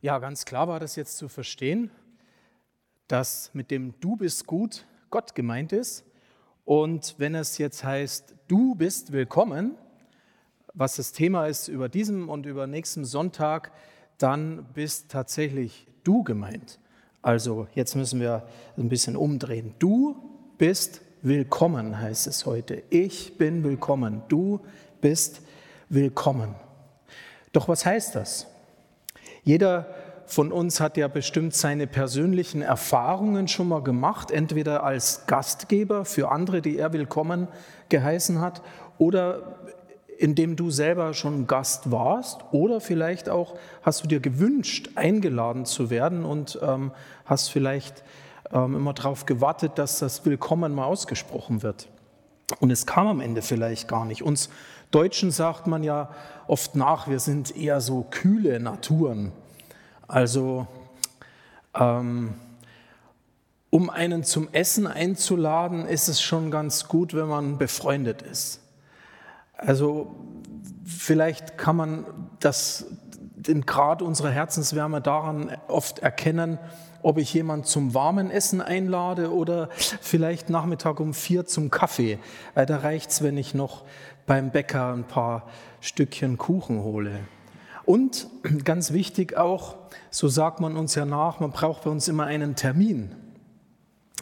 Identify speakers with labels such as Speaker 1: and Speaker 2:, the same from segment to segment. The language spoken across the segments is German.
Speaker 1: Ja, ganz klar war das jetzt zu verstehen, dass mit dem Du bist gut Gott gemeint ist. Und wenn es jetzt heißt, du bist willkommen, was das Thema ist über diesem und über nächsten Sonntag, dann bist tatsächlich du gemeint. Also jetzt müssen wir ein bisschen umdrehen. Du bist willkommen, heißt es heute. Ich bin willkommen. Du bist willkommen. Doch was heißt das? Jeder von uns hat ja bestimmt seine persönlichen Erfahrungen schon mal gemacht, entweder als Gastgeber für andere, die er willkommen geheißen hat, oder indem du selber schon Gast warst, oder vielleicht auch hast du dir gewünscht, eingeladen zu werden und ähm, hast vielleicht ähm, immer darauf gewartet, dass das Willkommen mal ausgesprochen wird. Und es kam am Ende vielleicht gar nicht. Uns Deutschen sagt man ja oft nach, wir sind eher so kühle Naturen. Also ähm, um einen zum Essen einzuladen, ist es schon ganz gut, wenn man befreundet ist. Also vielleicht kann man das, den Grad unserer Herzenswärme daran oft erkennen, ob ich jemand zum warmen Essen einlade oder vielleicht Nachmittag um vier zum Kaffee. Äh, da reicht es, wenn ich noch beim Bäcker ein paar Stückchen Kuchen hole. Und ganz wichtig auch, so sagt man uns ja nach, man braucht bei uns immer einen Termin.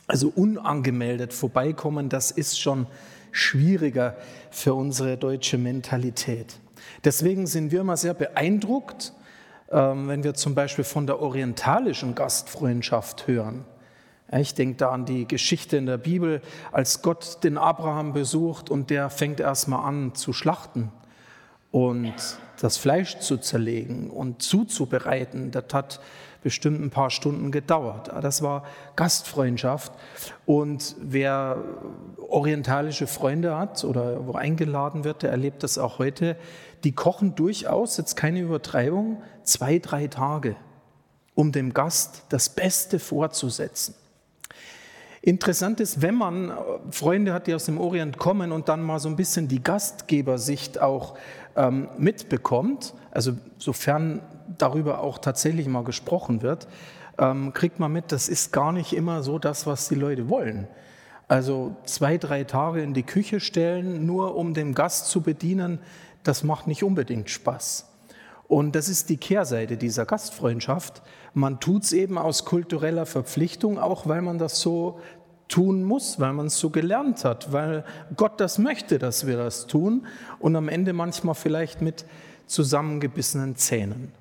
Speaker 1: Also unangemeldet vorbeikommen, das ist schon schwieriger für unsere deutsche Mentalität. Deswegen sind wir immer sehr beeindruckt, wenn wir zum Beispiel von der orientalischen Gastfreundschaft hören. Ich denke da an die Geschichte in der Bibel, als Gott den Abraham besucht und der fängt erstmal an zu schlachten und das Fleisch zu zerlegen und zuzubereiten. Das hat bestimmt ein paar Stunden gedauert. Das war Gastfreundschaft. Und wer orientalische Freunde hat oder wo eingeladen wird, der erlebt das auch heute. Die kochen durchaus, jetzt keine Übertreibung, zwei, drei Tage, um dem Gast das Beste vorzusetzen. Interessant ist, wenn man Freunde hat, die aus dem Orient kommen und dann mal so ein bisschen die Gastgebersicht auch ähm, mitbekommt, also sofern darüber auch tatsächlich mal gesprochen wird, ähm, kriegt man mit, das ist gar nicht immer so das, was die Leute wollen. Also zwei, drei Tage in die Küche stellen, nur um den Gast zu bedienen, das macht nicht unbedingt Spaß. Und das ist die Kehrseite dieser Gastfreundschaft. Man tut es eben aus kultureller Verpflichtung, auch weil man das so tun muss, weil man es so gelernt hat, weil Gott das möchte, dass wir das tun und am Ende manchmal vielleicht mit zusammengebissenen Zähnen.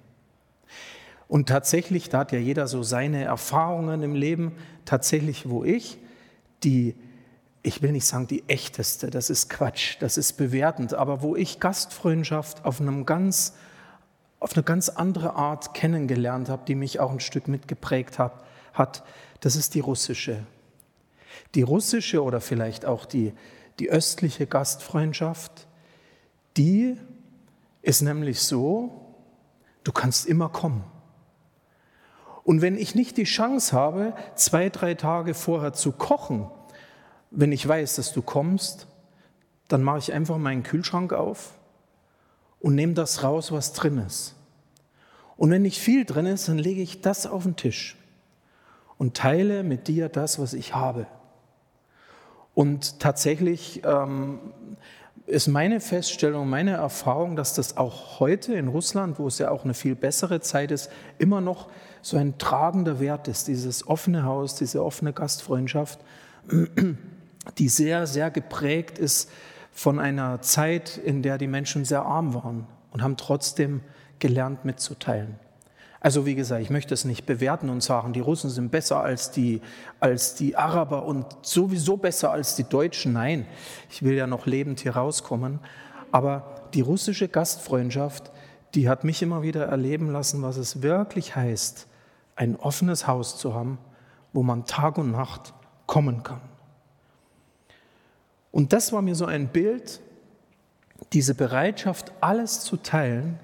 Speaker 1: Und tatsächlich, da hat ja jeder so seine Erfahrungen im Leben, tatsächlich, wo ich die, ich will nicht sagen die echteste, das ist Quatsch, das ist bewertend, aber wo ich Gastfreundschaft auf, einem ganz, auf eine ganz andere Art kennengelernt habe, die mich auch ein Stück mitgeprägt hat, hat das ist die russische. Die russische oder vielleicht auch die, die östliche Gastfreundschaft, die ist nämlich so, du kannst immer kommen. Und wenn ich nicht die Chance habe, zwei, drei Tage vorher zu kochen, wenn ich weiß, dass du kommst, dann mache ich einfach meinen Kühlschrank auf und nehme das raus, was drin ist. Und wenn nicht viel drin ist, dann lege ich das auf den Tisch und teile mit dir das, was ich habe. Und tatsächlich ähm, ist meine Feststellung, meine Erfahrung, dass das auch heute in Russland, wo es ja auch eine viel bessere Zeit ist, immer noch so ein tragender Wert ist, dieses offene Haus, diese offene Gastfreundschaft, die sehr, sehr geprägt ist von einer Zeit, in der die Menschen sehr arm waren und haben trotzdem gelernt mitzuteilen. Also wie gesagt, ich möchte es nicht bewerten und sagen, die Russen sind besser als die, als die Araber und sowieso besser als die Deutschen. Nein, ich will ja noch lebend hier rauskommen. Aber die russische Gastfreundschaft, die hat mich immer wieder erleben lassen, was es wirklich heißt, ein offenes Haus zu haben, wo man Tag und Nacht kommen kann. Und das war mir so ein Bild, diese Bereitschaft, alles zu teilen,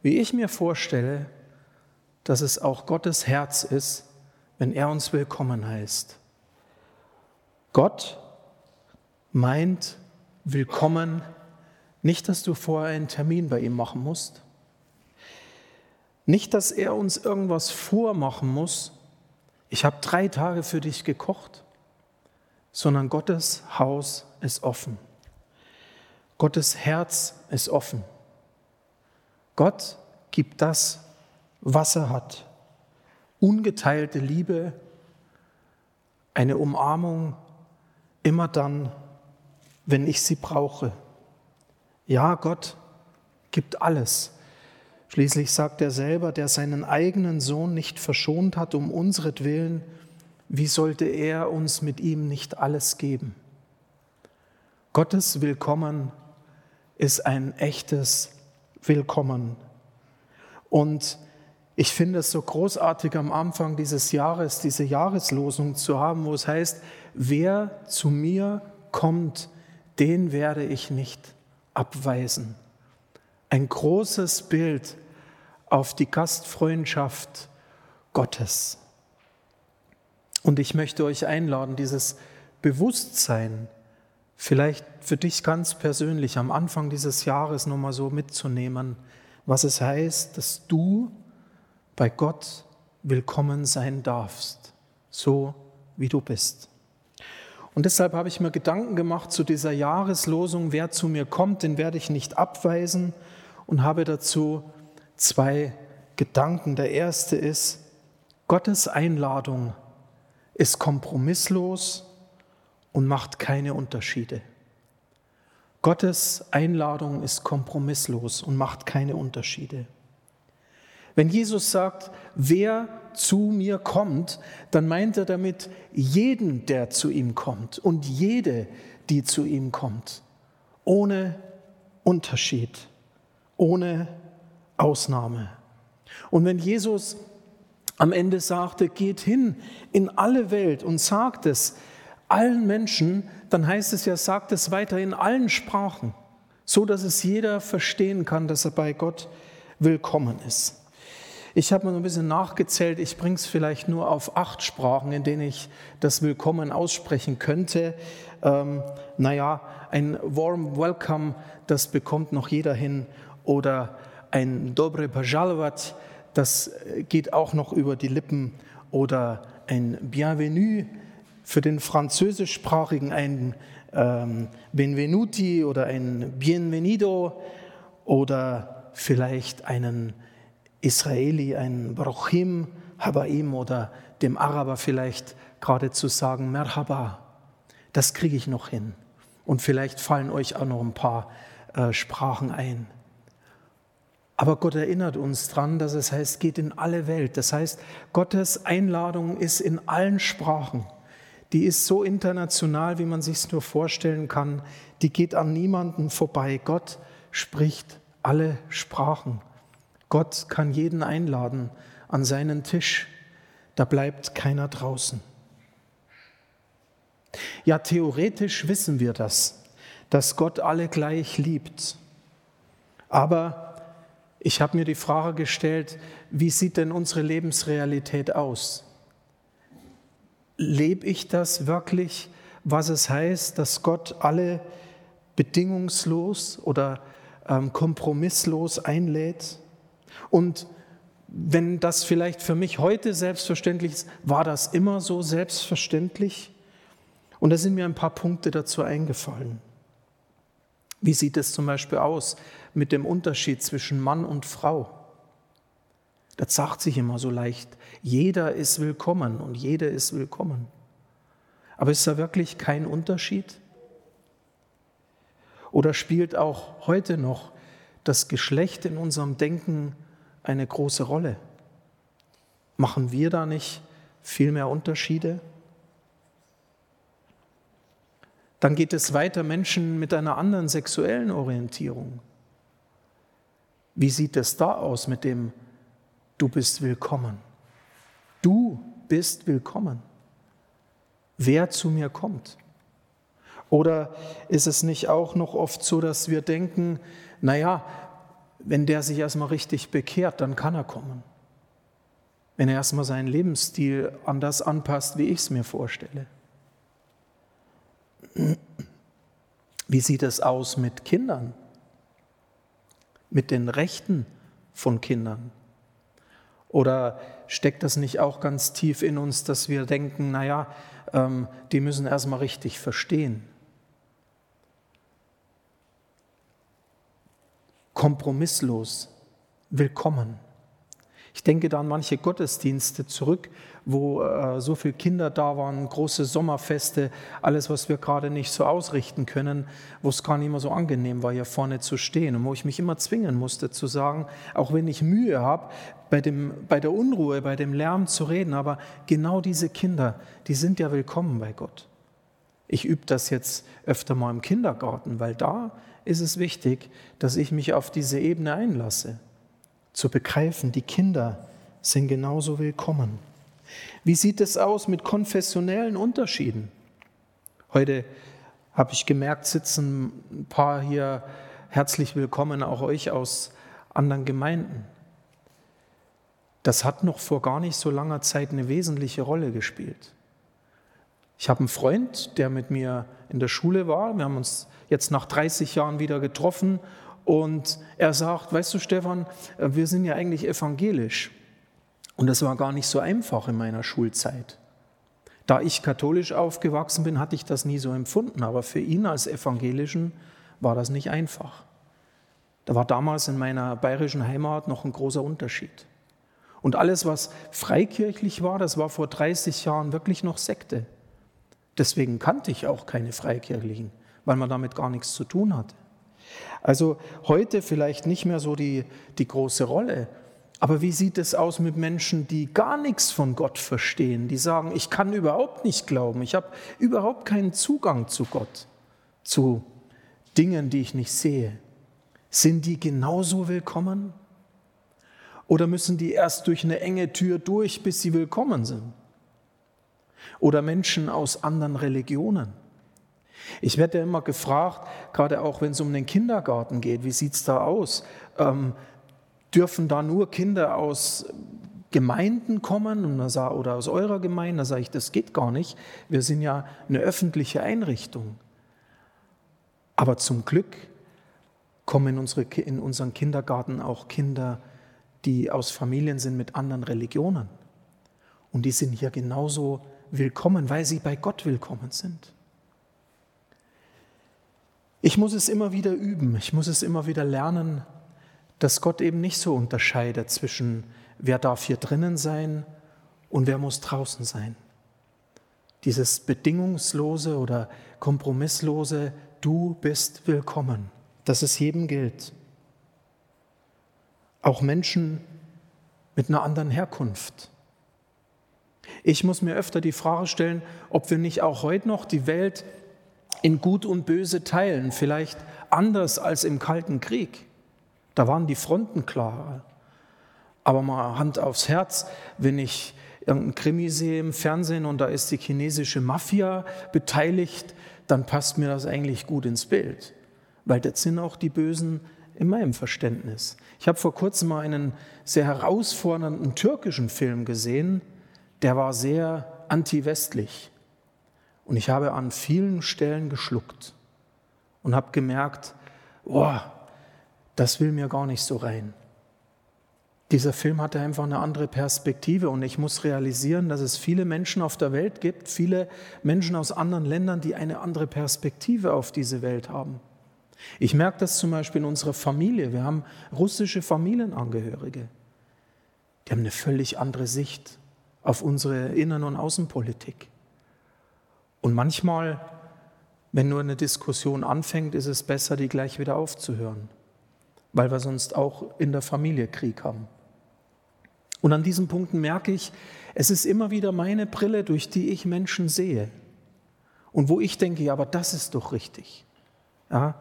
Speaker 1: wie ich mir vorstelle, dass es auch Gottes Herz ist, wenn er uns willkommen heißt. Gott meint willkommen nicht, dass du vorher einen Termin bei ihm machen musst. Nicht, dass er uns irgendwas vormachen muss. Ich habe drei Tage für dich gekocht, sondern Gottes Haus ist offen. Gottes Herz ist offen. Gott gibt das, was er hat. Ungeteilte Liebe, eine Umarmung immer dann, wenn ich sie brauche. Ja, Gott gibt alles. Schließlich sagt er selber, der seinen eigenen Sohn nicht verschont hat um unsretwillen, wie sollte er uns mit ihm nicht alles geben? Gottes Willkommen ist ein echtes Willkommen. Und ich finde es so großartig am Anfang dieses Jahres, diese Jahreslosung zu haben, wo es heißt, wer zu mir kommt, den werde ich nicht abweisen. Ein großes Bild auf die Gastfreundschaft Gottes. Und ich möchte euch einladen, dieses Bewusstsein vielleicht für dich ganz persönlich am Anfang dieses Jahres nochmal so mitzunehmen, was es heißt, dass du bei Gott willkommen sein darfst, so wie du bist. Und deshalb habe ich mir Gedanken gemacht zu dieser Jahreslosung, wer zu mir kommt, den werde ich nicht abweisen und habe dazu zwei Gedanken. Der erste ist, Gottes Einladung ist kompromisslos und macht keine Unterschiede. Gottes Einladung ist kompromisslos und macht keine Unterschiede. Wenn Jesus sagt, wer zu mir kommt, dann meint er damit jeden, der zu ihm kommt und jede, die zu ihm kommt, ohne Unterschied, ohne Ausnahme. Und wenn Jesus am Ende sagte, geht hin in alle Welt und sagt es allen Menschen, dann heißt es ja, sagt es weiter in allen Sprachen, so dass es jeder verstehen kann, dass er bei Gott willkommen ist. Ich habe mal ein bisschen nachgezählt, ich bringe es vielleicht nur auf acht Sprachen, in denen ich das Willkommen aussprechen könnte. Ähm, naja, ein Warm Welcome, das bekommt noch jeder hin. Oder ein Dobre Pajalvat, das geht auch noch über die Lippen. Oder ein Bienvenue für den Französischsprachigen, ein ähm, Benvenuti oder ein Bienvenido oder vielleicht einen Israeli, einen Brochim, Habaim oder dem Araber vielleicht gerade zu sagen Merhaba. Das kriege ich noch hin. Und vielleicht fallen euch auch noch ein paar äh, Sprachen ein. Aber Gott erinnert uns daran, dass es heißt, geht in alle Welt. Das heißt, Gottes Einladung ist in allen Sprachen. Die ist so international, wie man sich es nur vorstellen kann. Die geht an niemanden vorbei. Gott spricht alle Sprachen. Gott kann jeden einladen an seinen Tisch. Da bleibt keiner draußen. Ja, theoretisch wissen wir das, dass Gott alle gleich liebt. Aber ich habe mir die Frage gestellt, wie sieht denn unsere Lebensrealität aus? Lebe ich das wirklich, was es heißt, dass Gott alle bedingungslos oder ähm, kompromisslos einlädt? Und wenn das vielleicht für mich heute selbstverständlich ist, war das immer so selbstverständlich? Und da sind mir ein paar Punkte dazu eingefallen. Wie sieht es zum Beispiel aus mit dem Unterschied zwischen Mann und Frau? Das sagt sich immer so leicht. Jeder ist willkommen und jede ist willkommen. Aber ist da wirklich kein Unterschied? Oder spielt auch heute noch das Geschlecht in unserem Denken eine große Rolle? Machen wir da nicht viel mehr Unterschiede? Dann geht es weiter Menschen mit einer anderen sexuellen Orientierung. Wie sieht es da aus mit dem Du bist willkommen? Du bist willkommen. Wer zu mir kommt. Oder ist es nicht auch noch oft so, dass wir denken, naja, wenn der sich erstmal richtig bekehrt, dann kann er kommen. Wenn er erstmal seinen Lebensstil an das anpasst, wie ich es mir vorstelle. Wie sieht es aus mit Kindern? Mit den Rechten von Kindern? Oder steckt das nicht auch ganz tief in uns, dass wir denken, naja, ähm, die müssen erstmal richtig verstehen? Kompromisslos, willkommen. Ich denke da an manche Gottesdienste zurück, wo äh, so viele Kinder da waren, große Sommerfeste, alles, was wir gerade nicht so ausrichten können, wo es gar nicht mehr so angenehm war, hier vorne zu stehen und wo ich mich immer zwingen musste zu sagen, auch wenn ich Mühe habe, bei, bei der Unruhe, bei dem Lärm zu reden, aber genau diese Kinder, die sind ja willkommen bei Gott. Ich übe das jetzt öfter mal im Kindergarten, weil da ist es wichtig, dass ich mich auf diese Ebene einlasse zu begreifen, die Kinder sind genauso willkommen. Wie sieht es aus mit konfessionellen Unterschieden? Heute habe ich gemerkt, sitzen ein paar hier herzlich willkommen, auch euch aus anderen Gemeinden. Das hat noch vor gar nicht so langer Zeit eine wesentliche Rolle gespielt. Ich habe einen Freund, der mit mir in der Schule war. Wir haben uns jetzt nach 30 Jahren wieder getroffen und er sagt, weißt du Stefan, wir sind ja eigentlich evangelisch. Und das war gar nicht so einfach in meiner Schulzeit. Da ich katholisch aufgewachsen bin, hatte ich das nie so empfunden, aber für ihn als Evangelischen war das nicht einfach. Da war damals in meiner bayerischen Heimat noch ein großer Unterschied. Und alles, was freikirchlich war, das war vor 30 Jahren wirklich noch Sekte. Deswegen kannte ich auch keine Freikirchlichen, weil man damit gar nichts zu tun hatte. Also heute vielleicht nicht mehr so die, die große Rolle. Aber wie sieht es aus mit Menschen, die gar nichts von Gott verstehen, die sagen, ich kann überhaupt nicht glauben, ich habe überhaupt keinen Zugang zu Gott, zu Dingen, die ich nicht sehe? Sind die genauso willkommen? Oder müssen die erst durch eine enge Tür durch, bis sie willkommen sind? Oder Menschen aus anderen Religionen? Ich werde ja immer gefragt, gerade auch wenn es um den Kindergarten geht, wie sieht es da aus? Ähm, dürfen da nur Kinder aus Gemeinden kommen oder aus eurer Gemeinde? Da sage ich, das geht gar nicht. Wir sind ja eine öffentliche Einrichtung. Aber zum Glück kommen in, unsere, in unseren Kindergarten auch Kinder, die aus Familien sind mit anderen Religionen. Und die sind hier genauso willkommen, weil sie bei Gott willkommen sind. Ich muss es immer wieder üben, ich muss es immer wieder lernen, dass Gott eben nicht so unterscheidet zwischen wer darf hier drinnen sein und wer muss draußen sein. Dieses bedingungslose oder kompromisslose, du bist willkommen, dass es jedem gilt. Auch Menschen mit einer anderen Herkunft. Ich muss mir öfter die Frage stellen, ob wir nicht auch heute noch die Welt in Gut und Böse teilen, vielleicht anders als im Kalten Krieg. Da waren die Fronten klarer. Aber mal Hand aufs Herz, wenn ich irgendein Krimi sehe im Fernsehen und da ist die chinesische Mafia beteiligt, dann passt mir das eigentlich gut ins Bild, weil das sind auch die Bösen in meinem Verständnis. Ich habe vor kurzem mal einen sehr herausfordernden türkischen Film gesehen, der war sehr anti-westlich. Und ich habe an vielen Stellen geschluckt und habe gemerkt, boah, das will mir gar nicht so rein. Dieser Film hatte einfach eine andere Perspektive und ich muss realisieren, dass es viele Menschen auf der Welt gibt, viele Menschen aus anderen Ländern, die eine andere Perspektive auf diese Welt haben. Ich merke das zum Beispiel in unserer Familie. Wir haben russische Familienangehörige. Die haben eine völlig andere Sicht auf unsere Innen- und Außenpolitik. Und manchmal, wenn nur eine Diskussion anfängt, ist es besser, die gleich wieder aufzuhören, weil wir sonst auch in der Familie Krieg haben. Und an diesen Punkten merke ich, es ist immer wieder meine Brille, durch die ich Menschen sehe. Und wo ich denke, ja, aber das ist doch richtig. Ja?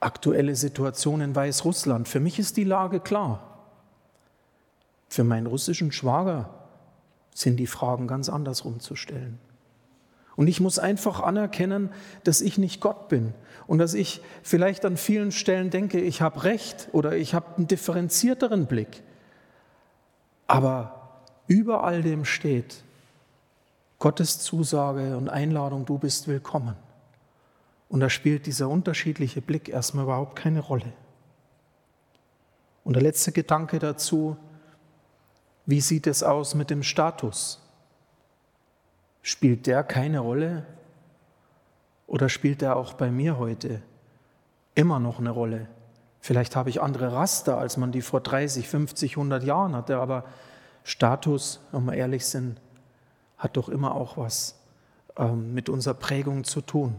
Speaker 1: Aktuelle Situation in Weißrussland. Für mich ist die Lage klar. Für meinen russischen Schwager sind die Fragen ganz andersrum zu stellen. Und ich muss einfach anerkennen, dass ich nicht Gott bin und dass ich vielleicht an vielen Stellen denke, ich habe recht oder ich habe einen differenzierteren Blick. Aber über all dem steht Gottes Zusage und Einladung, du bist willkommen. Und da spielt dieser unterschiedliche Blick erstmal überhaupt keine Rolle. Und der letzte Gedanke dazu, Wie sieht es aus mit dem Status? Spielt der keine Rolle? Oder spielt der auch bei mir heute immer noch eine Rolle? Vielleicht habe ich andere Raster, als man die vor 30, 50, 100 Jahren hatte, aber Status, wenn wir ehrlich sind, hat doch immer auch was ähm, mit unserer Prägung zu tun.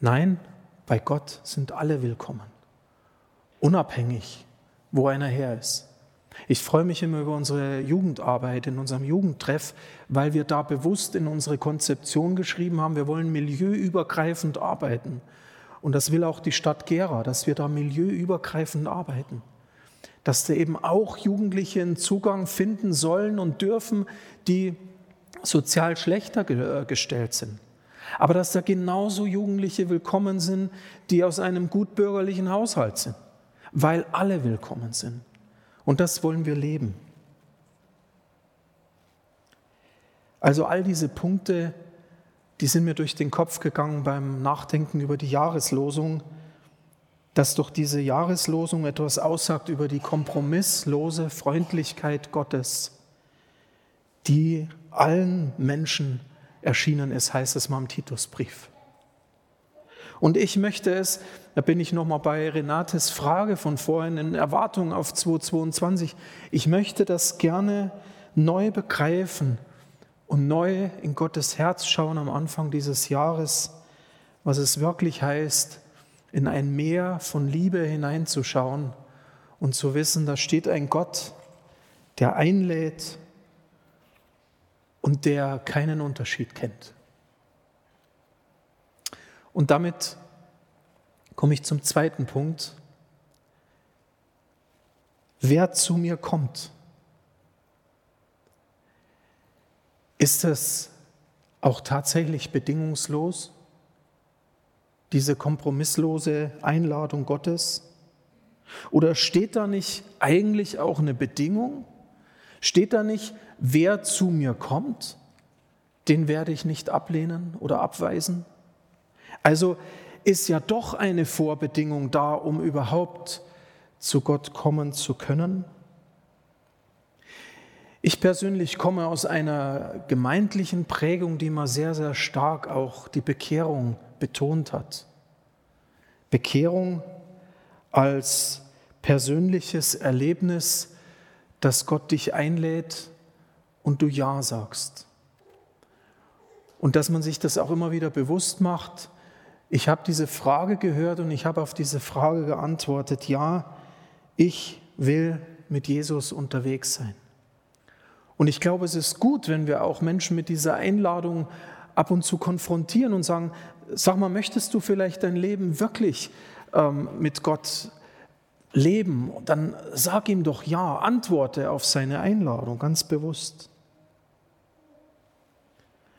Speaker 1: Nein, bei Gott sind alle willkommen, unabhängig, wo einer her ist. Ich freue mich immer über unsere Jugendarbeit in unserem Jugendtreff, weil wir da bewusst in unsere Konzeption geschrieben haben, wir wollen milieuübergreifend arbeiten. Und das will auch die Stadt Gera, dass wir da milieuübergreifend arbeiten. Dass da eben auch Jugendliche einen Zugang finden sollen und dürfen, die sozial schlechter äh, gestellt sind. Aber dass da genauso Jugendliche willkommen sind, die aus einem gutbürgerlichen Haushalt sind, weil alle willkommen sind. Und das wollen wir leben. Also all diese Punkte, die sind mir durch den Kopf gegangen beim Nachdenken über die Jahreslosung, dass doch diese Jahreslosung etwas aussagt über die kompromisslose Freundlichkeit Gottes, die allen Menschen erschienen ist, heißt es mal im Titusbrief. Und ich möchte es, da bin ich nochmal bei Renates Frage von vorhin in Erwartung auf 2022, ich möchte das gerne neu begreifen und neu in Gottes Herz schauen am Anfang dieses Jahres, was es wirklich heißt, in ein Meer von Liebe hineinzuschauen und zu wissen, da steht ein Gott, der einlädt und der keinen Unterschied kennt. Und damit komme ich zum zweiten Punkt. Wer zu mir kommt, ist es auch tatsächlich bedingungslos, diese kompromisslose Einladung Gottes? Oder steht da nicht eigentlich auch eine Bedingung? Steht da nicht, wer zu mir kommt, den werde ich nicht ablehnen oder abweisen? Also ist ja doch eine Vorbedingung da, um überhaupt zu Gott kommen zu können. Ich persönlich komme aus einer gemeindlichen Prägung, die mal sehr, sehr stark auch die Bekehrung betont hat. Bekehrung als persönliches Erlebnis, dass Gott dich einlädt und du Ja sagst. Und dass man sich das auch immer wieder bewusst macht, ich habe diese Frage gehört und ich habe auf diese Frage geantwortet, ja, ich will mit Jesus unterwegs sein. Und ich glaube, es ist gut, wenn wir auch Menschen mit dieser Einladung ab und zu konfrontieren und sagen, sag mal, möchtest du vielleicht dein Leben wirklich ähm, mit Gott leben? Dann sag ihm doch ja, antworte auf seine Einladung ganz bewusst.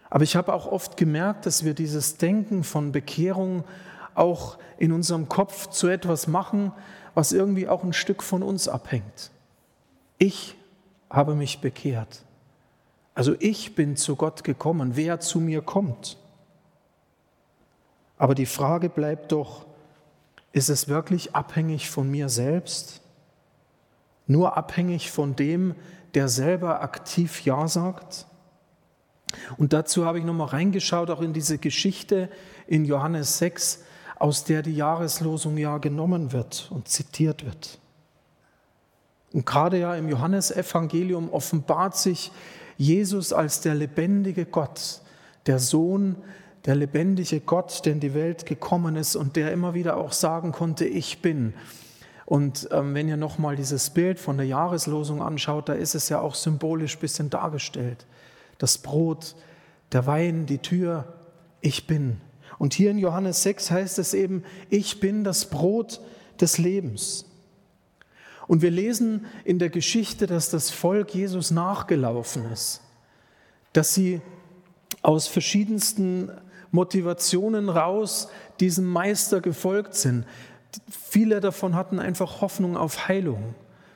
Speaker 1: Aber ich habe auch oft gemerkt, dass wir dieses Denken von Bekehrung auch in unserem Kopf zu etwas machen, was irgendwie auch ein Stück von uns abhängt. Ich habe mich bekehrt. Also ich bin zu Gott gekommen, wer zu mir kommt. Aber die Frage bleibt doch, ist es wirklich abhängig von mir selbst? Nur abhängig von dem, der selber aktiv Ja sagt? Und dazu habe ich nochmal reingeschaut, auch in diese Geschichte in Johannes 6, aus der die Jahreslosung ja genommen wird und zitiert wird. Und gerade ja im Johannesevangelium offenbart sich Jesus als der lebendige Gott, der Sohn, der lebendige Gott, der in die Welt gekommen ist und der immer wieder auch sagen konnte, ich bin. Und ähm, wenn ihr nochmal dieses Bild von der Jahreslosung anschaut, da ist es ja auch symbolisch ein bisschen dargestellt das Brot, der Wein, die Tür, ich bin. Und hier in Johannes 6 heißt es eben, ich bin das Brot des Lebens. Und wir lesen in der Geschichte, dass das Volk Jesus nachgelaufen ist, dass sie aus verschiedensten Motivationen raus diesem Meister gefolgt sind. Viele davon hatten einfach Hoffnung auf Heilung.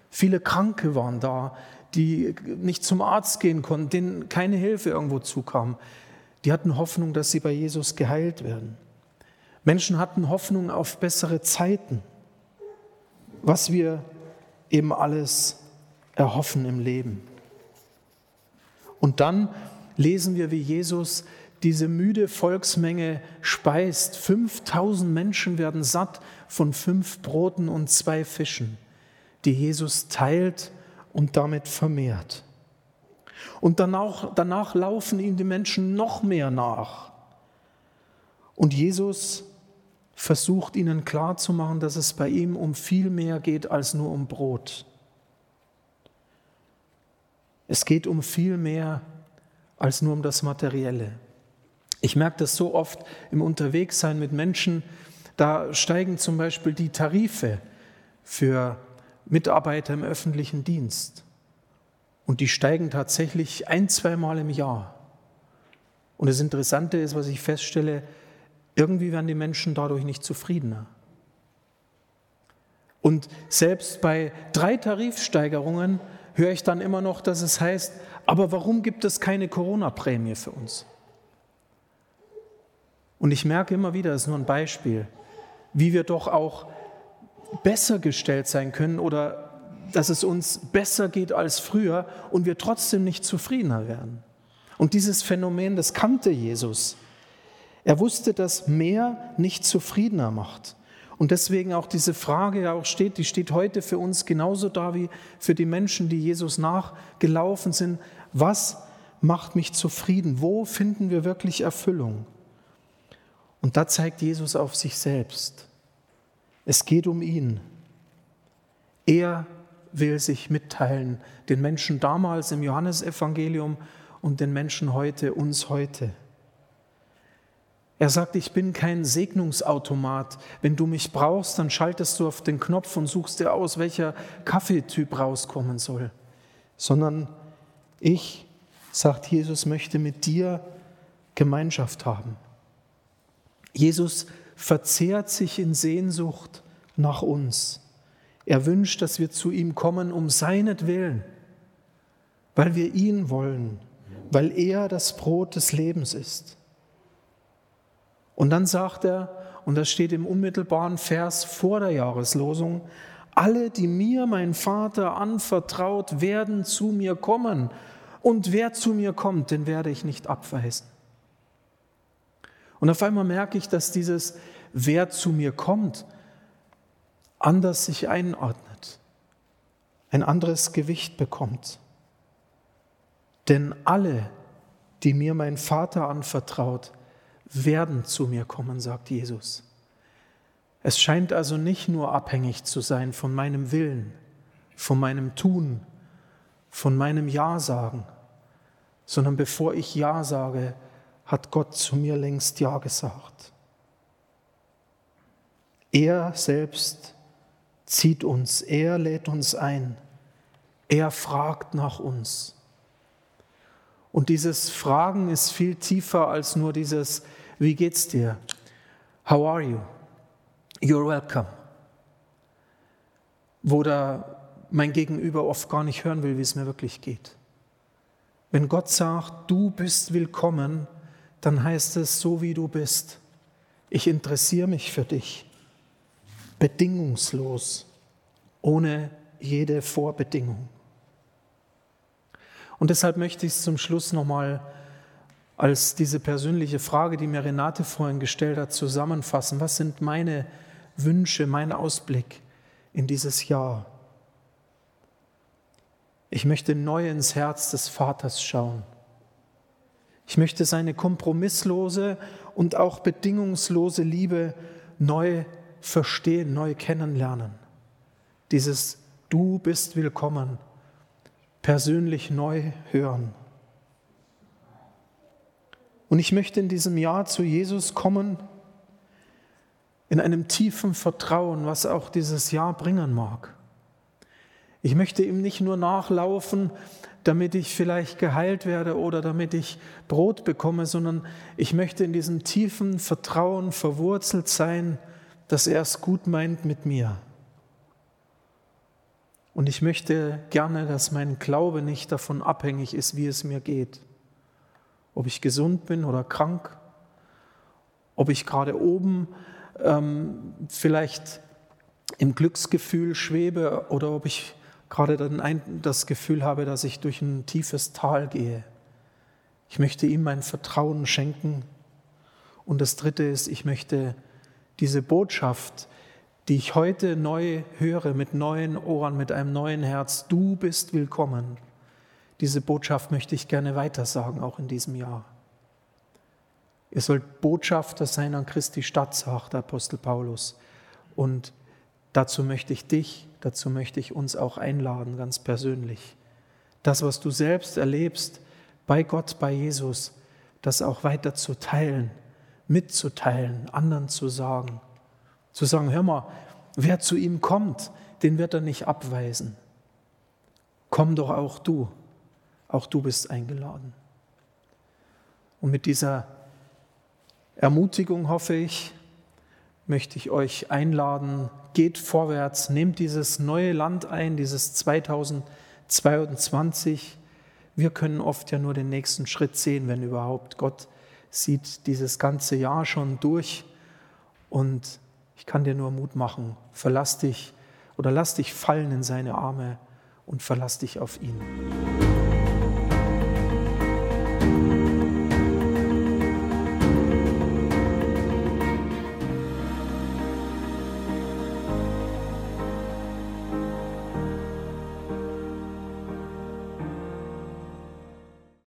Speaker 1: Viele Kranke waren da, die nicht zum Arzt gehen konnten, denen keine Hilfe irgendwo zukam. Die hatten Hoffnung, dass sie bei Jesus geheilt werden. Menschen hatten Hoffnung auf bessere Zeiten. Was wir eben alles erhoffen im Leben. Und dann lesen wir, wie Jesus diese müde Volksmenge speist. 5000 Menschen werden satt von fünf Broten und zwei Fischen, die Jesus teilt und damit vermehrt. Und danach, danach laufen ihm die Menschen noch mehr nach. Und Jesus versucht ihnen klarzumachen, dass es bei ihm um viel mehr geht als nur um Brot. Es geht um viel mehr als nur um das Materielle. Ich merke das so oft im Unterwegssein mit Menschen, da steigen zum Beispiel die Tarife für Mitarbeiter im öffentlichen Dienst. Und die steigen tatsächlich ein, zweimal im Jahr. Und das Interessante ist, was ich feststelle, irgendwie werden die Menschen dadurch nicht zufriedener. Und selbst bei drei Tarifsteigerungen höre ich dann immer noch, dass es heißt, aber warum gibt es keine Corona-Prämie für uns? Und ich merke immer wieder, das ist nur ein Beispiel, wie wir doch auch besser gestellt sein können oder dass es uns besser geht als früher und wir trotzdem nicht zufriedener werden. Und dieses Phänomen, das kannte Jesus. Er wusste, dass mehr nicht zufriedener macht. Und deswegen auch diese Frage ja auch steht, die steht heute für uns genauso da wie für die Menschen, die Jesus nachgelaufen sind. Was macht mich zufrieden? Wo finden wir wirklich Erfüllung? Und da zeigt Jesus auf sich selbst. Es geht um ihn. Er will sich mitteilen, den Menschen damals im Johannesevangelium und den Menschen heute, uns heute. Er sagt, ich bin kein Segnungsautomat. Wenn du mich brauchst, dann schaltest du auf den Knopf und suchst dir aus, welcher Kaffeetyp rauskommen soll. Sondern ich, sagt Jesus, möchte mit dir Gemeinschaft haben. Jesus verzehrt sich in Sehnsucht nach uns. Er wünscht, dass wir zu ihm kommen um seinetwillen, weil wir ihn wollen, weil er das Brot des Lebens ist. Und dann sagt er, und das steht im unmittelbaren Vers vor der Jahreslosung, alle, die mir mein Vater anvertraut, werden zu mir kommen. Und wer zu mir kommt, den werde ich nicht abweisen. Und auf einmal merke ich, dass dieses Wer zu mir kommt, anders sich einordnet, ein anderes Gewicht bekommt. Denn alle, die mir mein Vater anvertraut, werden zu mir kommen, sagt Jesus. Es scheint also nicht nur abhängig zu sein von meinem Willen, von meinem Tun, von meinem Ja sagen, sondern bevor ich Ja sage, hat Gott zu mir längst Ja gesagt. Er selbst zieht uns, er lädt uns ein, er fragt nach uns. Und dieses Fragen ist viel tiefer als nur dieses, wie geht's dir? How are you? You're welcome. Wo da mein Gegenüber oft gar nicht hören will, wie es mir wirklich geht. Wenn Gott sagt, du bist willkommen, dann heißt es, so wie du bist, ich interessiere mich für dich, bedingungslos, ohne jede Vorbedingung. Und deshalb möchte ich es zum Schluss nochmal als diese persönliche Frage, die mir Renate vorhin gestellt hat, zusammenfassen. Was sind meine Wünsche, mein Ausblick in dieses Jahr? Ich möchte neu ins Herz des Vaters schauen. Ich möchte seine kompromisslose und auch bedingungslose Liebe neu verstehen, neu kennenlernen. Dieses Du bist willkommen, persönlich neu hören. Und ich möchte in diesem Jahr zu Jesus kommen, in einem tiefen Vertrauen, was auch dieses Jahr bringen mag. Ich möchte ihm nicht nur nachlaufen, damit ich vielleicht geheilt werde oder damit ich Brot bekomme, sondern ich möchte in diesem tiefen Vertrauen verwurzelt sein, dass er es gut meint mit mir. Und ich möchte gerne, dass mein Glaube nicht davon abhängig ist, wie es mir geht. Ob ich gesund bin oder krank, ob ich gerade oben ähm, vielleicht im Glücksgefühl schwebe oder ob ich
Speaker 2: gerade dann das Gefühl habe, dass ich durch ein tiefes Tal gehe. Ich möchte ihm mein Vertrauen schenken. Und das Dritte ist, ich möchte diese Botschaft, die ich heute neu höre, mit neuen Ohren, mit einem neuen Herz, du bist willkommen. Diese Botschaft möchte ich gerne weitersagen, auch in diesem Jahr. Ihr sollt Botschafter sein an Christi Stadt, sagt Apostel Paulus. Und dazu möchte ich dich, dazu möchte ich uns auch einladen, ganz persönlich. Das, was du selbst erlebst, bei Gott, bei Jesus, das auch weiter zu teilen, mitzuteilen, anderen zu sagen. Zu sagen, hör mal, wer zu ihm kommt, den wird er nicht abweisen. Komm doch auch du, auch du bist eingeladen. Und mit dieser Ermutigung hoffe ich, möchte ich euch einladen, geht vorwärts, nehmt dieses neue Land ein, dieses 2022 wir können oft ja nur den nächsten Schritt sehen, wenn überhaupt. Gott sieht dieses ganze Jahr schon durch und ich kann dir nur Mut machen. Verlass dich oder lass dich fallen in seine Arme und verlass dich auf ihn.